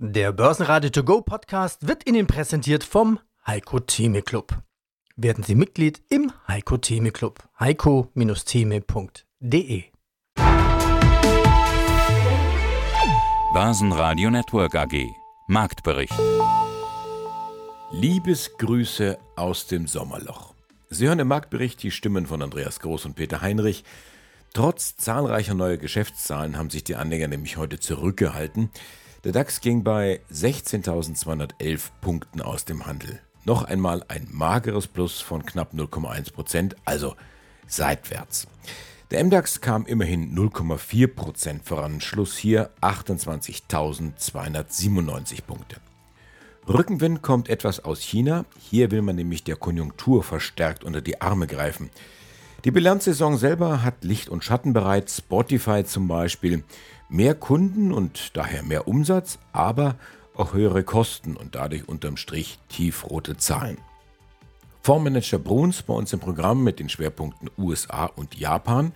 Der Börsenradio To Go Podcast wird Ihnen präsentiert vom Heiko Theme Club. Werden Sie Mitglied im Heiko Theme Club. heiko-theme.de Börsenradio Network AG Marktbericht Liebesgrüße aus dem Sommerloch. Sie hören im Marktbericht die Stimmen von Andreas Groß und Peter Heinrich. Trotz zahlreicher neuer Geschäftszahlen haben sich die Anleger nämlich heute zurückgehalten. Der DAX ging bei 16.211 Punkten aus dem Handel. Noch einmal ein mageres Plus von knapp 0,1 Prozent, also seitwärts. Der MDAX kam immerhin 0,4 Prozent voran, Schluss hier 28.297 Punkte. Rückenwind kommt etwas aus China, hier will man nämlich der Konjunktur verstärkt unter die Arme greifen. Die Bilanzsaison selber hat Licht und Schatten bereits, Spotify zum Beispiel Mehr Kunden und daher mehr Umsatz, aber auch höhere Kosten und dadurch unterm Strich tiefrote Zahlen. Fondsmanager Bruns bei uns im Programm mit den Schwerpunkten USA und Japan.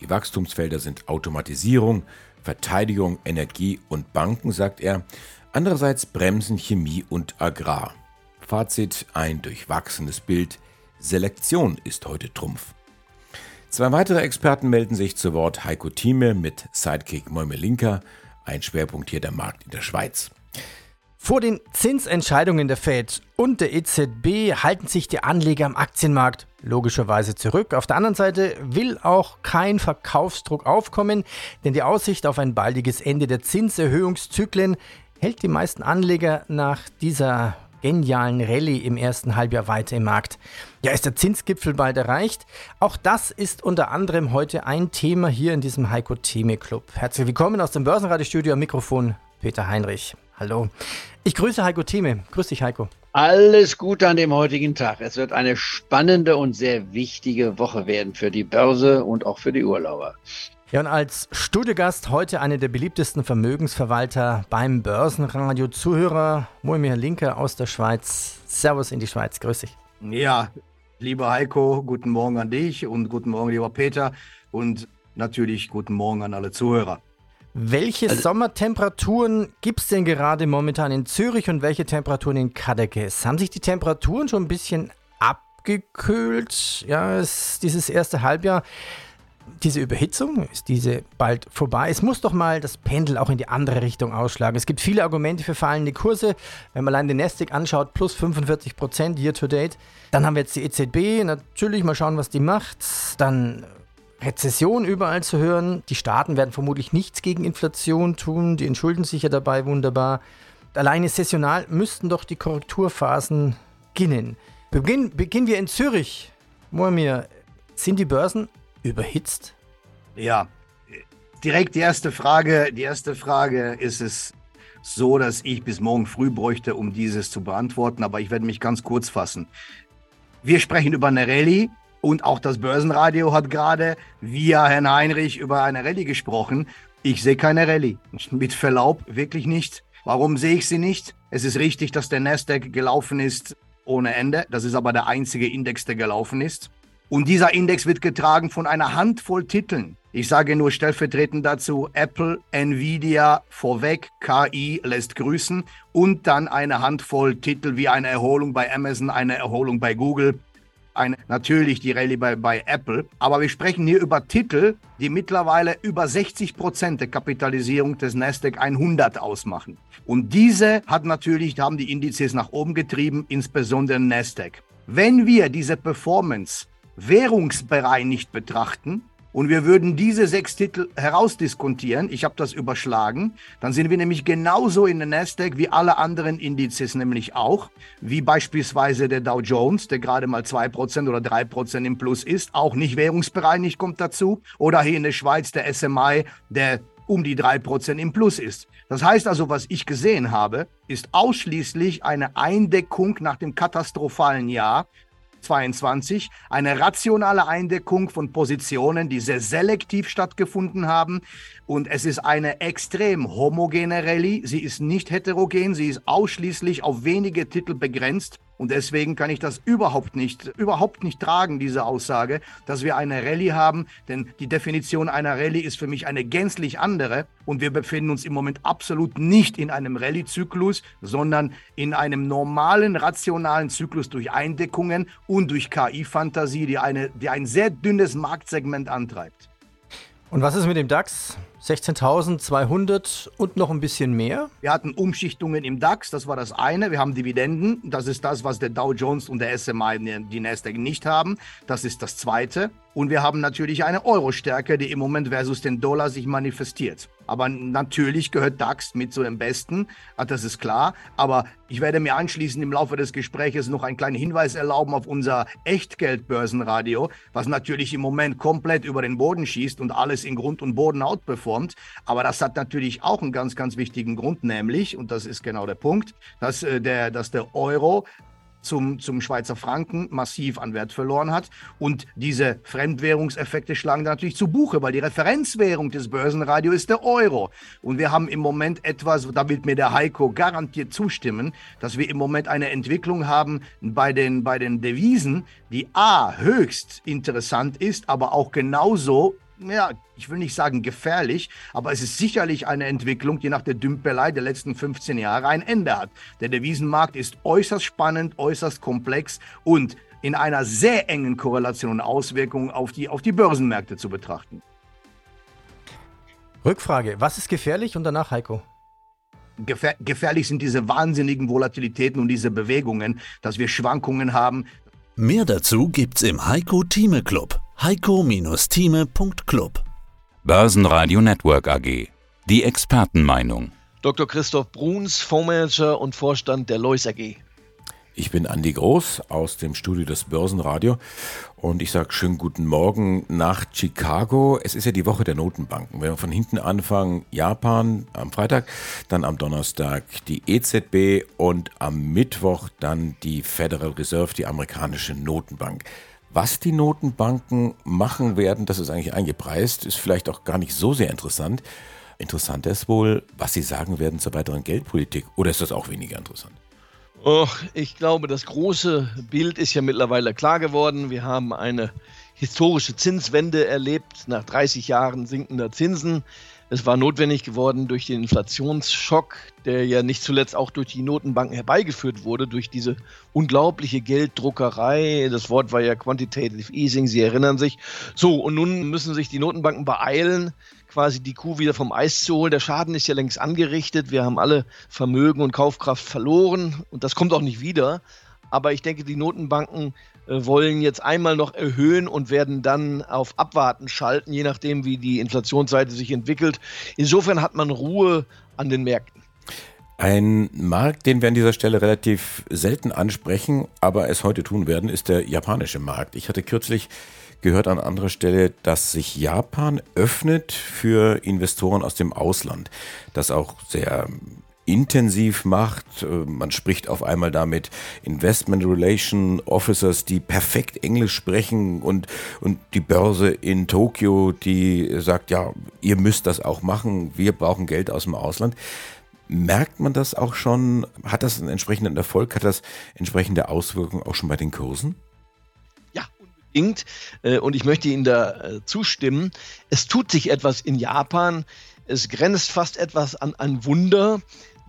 Die Wachstumsfelder sind Automatisierung, Verteidigung, Energie und Banken, sagt er. Andererseits Bremsen, Chemie und Agrar. Fazit ein durchwachsenes Bild. Selektion ist heute Trumpf. Zwei weitere Experten melden sich zu Wort. Heiko Thieme mit Sidekick Moimelinka, ein Schwerpunkt hier der Markt in der Schweiz. Vor den Zinsentscheidungen der Fed und der EZB halten sich die Anleger am Aktienmarkt logischerweise zurück. Auf der anderen Seite will auch kein Verkaufsdruck aufkommen, denn die Aussicht auf ein baldiges Ende der Zinserhöhungszyklen hält die meisten Anleger nach dieser genialen Rallye im ersten Halbjahr weiter im Markt. Ja, ist der Zinsgipfel bald erreicht? Auch das ist unter anderem heute ein Thema hier in diesem Heiko Theme Club. Herzlich willkommen aus dem Börsenradiostudio am Mikrofon Peter Heinrich. Hallo. Ich grüße Heiko Theme. Grüß dich, Heiko. Alles Gute an dem heutigen Tag. Es wird eine spannende und sehr wichtige Woche werden für die Börse und auch für die Urlauber. Ja, und als Studiogast heute einer der beliebtesten Vermögensverwalter beim Börsenradio. Zuhörer Moimir Linke aus der Schweiz. Servus in die Schweiz. Grüß dich. Ja, lieber Heiko, guten Morgen an dich und guten Morgen, lieber Peter. Und natürlich guten Morgen an alle Zuhörer. Welche also, Sommertemperaturen gibt es denn gerade momentan in Zürich und welche Temperaturen in Kadekes? Haben sich die Temperaturen schon ein bisschen abgekühlt? Ja, es, dieses erste Halbjahr diese Überhitzung, ist diese bald vorbei? Es muss doch mal das Pendel auch in die andere Richtung ausschlagen. Es gibt viele Argumente für fallende Kurse. Wenn man allein den Nasdaq anschaut, plus 45 Prozent year to date. Dann haben wir jetzt die EZB, natürlich mal schauen, was die macht. Dann Rezession überall zu hören. Die Staaten werden vermutlich nichts gegen Inflation tun. Die entschulden sich ja dabei wunderbar. Alleine sessional müssten doch die Korrekturphasen beginnen. Beginn, beginnen wir in Zürich. Moamir, sind die Börsen überhitzt? Ja, direkt die erste Frage. Die erste Frage ist es so, dass ich bis morgen früh bräuchte, um dieses zu beantworten, aber ich werde mich ganz kurz fassen. Wir sprechen über eine Rallye und auch das Börsenradio hat gerade via Herrn Heinrich über eine Rallye gesprochen. Ich sehe keine Rallye. Mit Verlaub wirklich nicht. Warum sehe ich sie nicht? Es ist richtig, dass der Nasdaq gelaufen ist ohne Ende. Das ist aber der einzige Index, der gelaufen ist. Und dieser Index wird getragen von einer Handvoll Titeln. Ich sage nur stellvertretend dazu Apple, Nvidia vorweg, KI lässt grüßen und dann eine Handvoll Titel wie eine Erholung bei Amazon, eine Erholung bei Google, eine, natürlich die Rallye bei, bei Apple. Aber wir sprechen hier über Titel, die mittlerweile über 60 Prozent der Kapitalisierung des Nasdaq 100 ausmachen. Und diese hat natürlich, haben die Indizes nach oben getrieben, insbesondere Nasdaq. Wenn wir diese Performance währungsbereinigt betrachten. Und wir würden diese sechs Titel herausdiskontieren, ich habe das überschlagen, dann sind wir nämlich genauso in der Nasdaq wie alle anderen Indizes nämlich auch, wie beispielsweise der Dow Jones, der gerade mal zwei Prozent oder drei Prozent im Plus ist, auch nicht währungsbereinigt kommt dazu, oder hier in der Schweiz der SMI, der um die drei Prozent im Plus ist. Das heißt also, was ich gesehen habe, ist ausschließlich eine Eindeckung nach dem katastrophalen Jahr 22 eine rationale Eindeckung von Positionen, die sehr selektiv stattgefunden haben. Und es ist eine extrem homogene Rallye. Sie ist nicht heterogen, sie ist ausschließlich auf wenige Titel begrenzt. Und deswegen kann ich das überhaupt nicht, überhaupt nicht tragen, diese Aussage, dass wir eine Rallye haben. Denn die Definition einer Rallye ist für mich eine gänzlich andere. Und wir befinden uns im Moment absolut nicht in einem Rallye-Zyklus, sondern in einem normalen, rationalen Zyklus durch Eindeckungen und durch KI-Fantasie, die, die ein sehr dünnes Marktsegment antreibt. Und was ist mit dem DAX? 16.200 und noch ein bisschen mehr? Wir hatten Umschichtungen im DAX, das war das eine. Wir haben Dividenden, das ist das, was der Dow Jones und der SMI, die Nasdaq nicht haben. Das ist das zweite. Und wir haben natürlich eine Euro-Stärke, die im Moment versus den Dollar sich manifestiert. Aber natürlich gehört DAX mit zu den Besten, ah, das ist klar. Aber ich werde mir anschließend im Laufe des Gesprächs noch einen kleinen Hinweis erlauben auf unser Echtgeldbörsenradio, was natürlich im Moment komplett über den Boden schießt und alles in Grund und Boden outperformt. Aber das hat natürlich auch einen ganz, ganz wichtigen Grund, nämlich, und das ist genau der Punkt, dass, äh, der, dass der Euro zum, zum Schweizer Franken massiv an Wert verloren hat. Und diese Fremdwährungseffekte schlagen natürlich zu Buche, weil die Referenzwährung des Börsenradio ist der Euro. Und wir haben im Moment etwas, da wird mir der Heiko garantiert zustimmen, dass wir im Moment eine Entwicklung haben bei den, bei den Devisen, die A, höchst interessant ist, aber auch genauso ja, ich will nicht sagen gefährlich, aber es ist sicherlich eine Entwicklung, die nach der Dümpelei der letzten 15 Jahre ein Ende hat. Der Devisenmarkt ist äußerst spannend, äußerst komplex und in einer sehr engen Korrelation und Auswirkung auf die, auf die Börsenmärkte zu betrachten. Rückfrage, was ist gefährlich und danach Heiko? Gefähr gefährlich sind diese wahnsinnigen Volatilitäten und diese Bewegungen, dass wir Schwankungen haben. Mehr dazu gibt's im Heiko Thieme Club heiko-thieme.club. Börsenradio Network AG. Die Expertenmeinung. Dr. Christoph Bruns, Fondsmanager und Vorstand der Lois AG. Ich bin Andi Groß aus dem Studio des Börsenradio und ich sage schönen guten Morgen nach Chicago. Es ist ja die Woche der Notenbanken. Wenn wir von hinten anfangen, Japan am Freitag, dann am Donnerstag die EZB und am Mittwoch dann die Federal Reserve, die amerikanische Notenbank. Was die Notenbanken machen werden, das ist eigentlich eingepreist, ist vielleicht auch gar nicht so sehr interessant. Interessant ist wohl, was sie sagen werden zur weiteren Geldpolitik. Oder ist das auch weniger interessant? Oh, ich glaube, das große Bild ist ja mittlerweile klar geworden. Wir haben eine historische Zinswende erlebt nach 30 Jahren sinkender Zinsen. Es war notwendig geworden durch den Inflationsschock, der ja nicht zuletzt auch durch die Notenbanken herbeigeführt wurde, durch diese unglaubliche Gelddruckerei. Das Wort war ja Quantitative Easing, Sie erinnern sich. So, und nun müssen sich die Notenbanken beeilen, quasi die Kuh wieder vom Eis zu holen. Der Schaden ist ja längst angerichtet. Wir haben alle Vermögen und Kaufkraft verloren und das kommt auch nicht wieder. Aber ich denke, die Notenbanken äh, wollen jetzt einmal noch erhöhen und werden dann auf Abwarten schalten, je nachdem, wie die Inflationsseite sich entwickelt. Insofern hat man Ruhe an den Märkten. Ein Markt, den wir an dieser Stelle relativ selten ansprechen, aber es heute tun werden, ist der japanische Markt. Ich hatte kürzlich gehört an anderer Stelle, dass sich Japan öffnet für Investoren aus dem Ausland. Das auch sehr intensiv macht. Äh, man spricht auf einmal damit Investment Relation Officers, die perfekt Englisch sprechen und, und die Börse in Tokio, die sagt, ja, ihr müsst das auch machen, wir brauchen Geld aus dem Ausland. Merkt man das auch schon? Hat das einen entsprechenden Erfolg? Hat das entsprechende Auswirkungen auch schon bei den Kursen? Ja, unbedingt. Äh, und ich möchte Ihnen da äh, zustimmen. Es tut sich etwas in Japan. Es grenzt fast etwas an ein Wunder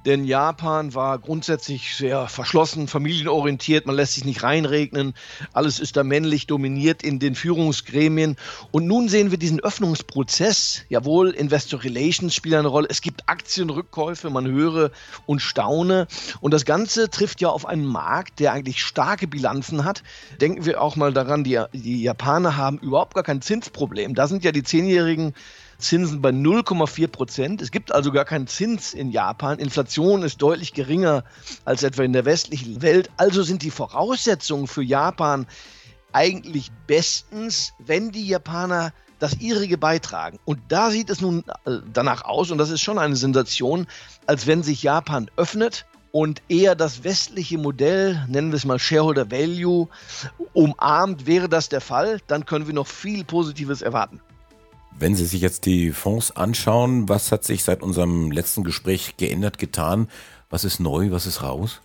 denn Japan war grundsätzlich sehr verschlossen, familienorientiert, man lässt sich nicht reinregnen, alles ist da männlich dominiert in den Führungsgremien. Und nun sehen wir diesen Öffnungsprozess. Jawohl, Investor Relations spielen eine Rolle. Es gibt Aktienrückkäufe, man höre und staune. Und das Ganze trifft ja auf einen Markt, der eigentlich starke Bilanzen hat. Denken wir auch mal daran, die, die Japaner haben überhaupt gar kein Zinsproblem. Da sind ja die zehnjährigen Zinsen bei 0,4 Prozent. Es gibt also gar keinen Zins in Japan. Inflation ist deutlich geringer als etwa in der westlichen Welt. Also sind die Voraussetzungen für Japan eigentlich bestens, wenn die Japaner das ihrige beitragen. Und da sieht es nun äh, danach aus, und das ist schon eine Sensation, als wenn sich Japan öffnet und eher das westliche Modell, nennen wir es mal Shareholder Value, umarmt. Wäre das der Fall, dann können wir noch viel Positives erwarten. Wenn Sie sich jetzt die Fonds anschauen, was hat sich seit unserem letzten Gespräch geändert, getan? Was ist neu, was ist raus?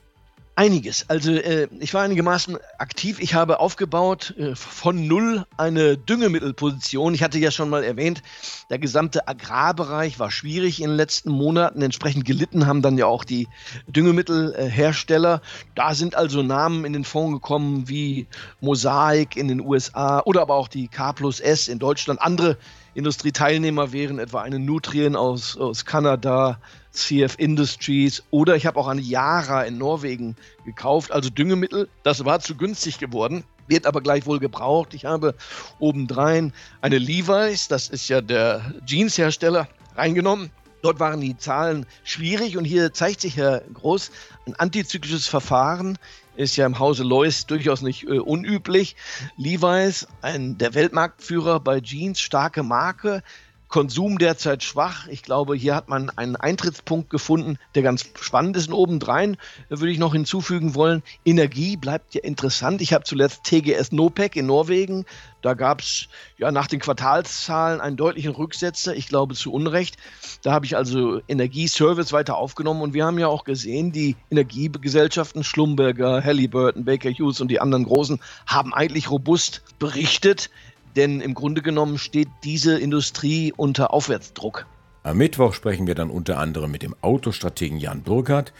Einiges. Also äh, ich war einigermaßen aktiv. Ich habe aufgebaut äh, von null eine Düngemittelposition. Ich hatte ja schon mal erwähnt, der gesamte Agrarbereich war schwierig in den letzten Monaten. Entsprechend gelitten haben dann ja auch die Düngemittelhersteller. Da sind also Namen in den Fonds gekommen wie Mosaic in den USA oder aber auch die K plus S in Deutschland. Andere Industrieteilnehmer wären etwa eine Nutrien aus, aus Kanada, CF Industries oder ich habe auch eine Yara in Norwegen gekauft, also Düngemittel. Das war zu günstig geworden, wird aber gleichwohl gebraucht. Ich habe obendrein eine Levi's, das ist ja der Jeanshersteller, reingenommen. Dort waren die Zahlen schwierig und hier zeigt sich ja groß ein antizyklisches Verfahren ist ja im Hause Lois durchaus nicht äh, unüblich. Levi's, ein der Weltmarktführer bei Jeans, starke Marke, Konsum derzeit schwach. Ich glaube, hier hat man einen Eintrittspunkt gefunden, der ganz spannend ist. Und obendrein würde ich noch hinzufügen wollen, Energie bleibt ja interessant. Ich habe zuletzt TGS Nopec in Norwegen. Da gab es ja nach den Quartalszahlen einen deutlichen Rücksetzer, ich glaube zu Unrecht. Da habe ich also Energieservice weiter aufgenommen und wir haben ja auch gesehen, die Energiegesellschaften Schlumberger, Halliburton, Baker Hughes und die anderen großen haben eigentlich robust berichtet. Denn im Grunde genommen steht diese Industrie unter Aufwärtsdruck. Am Mittwoch sprechen wir dann unter anderem mit dem Autostrategen Jan Burkhardt,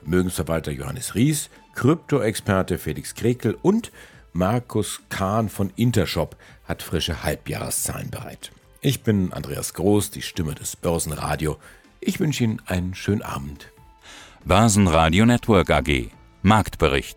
Vermögensverwalter Johannes Ries, Kryptoexperte Felix Krekel und Markus Kahn von Intershop hat frische Halbjahreszahlen bereit. Ich bin Andreas Groß, die Stimme des Börsenradio. Ich wünsche Ihnen einen schönen Abend. Börsenradio Network AG Marktbericht.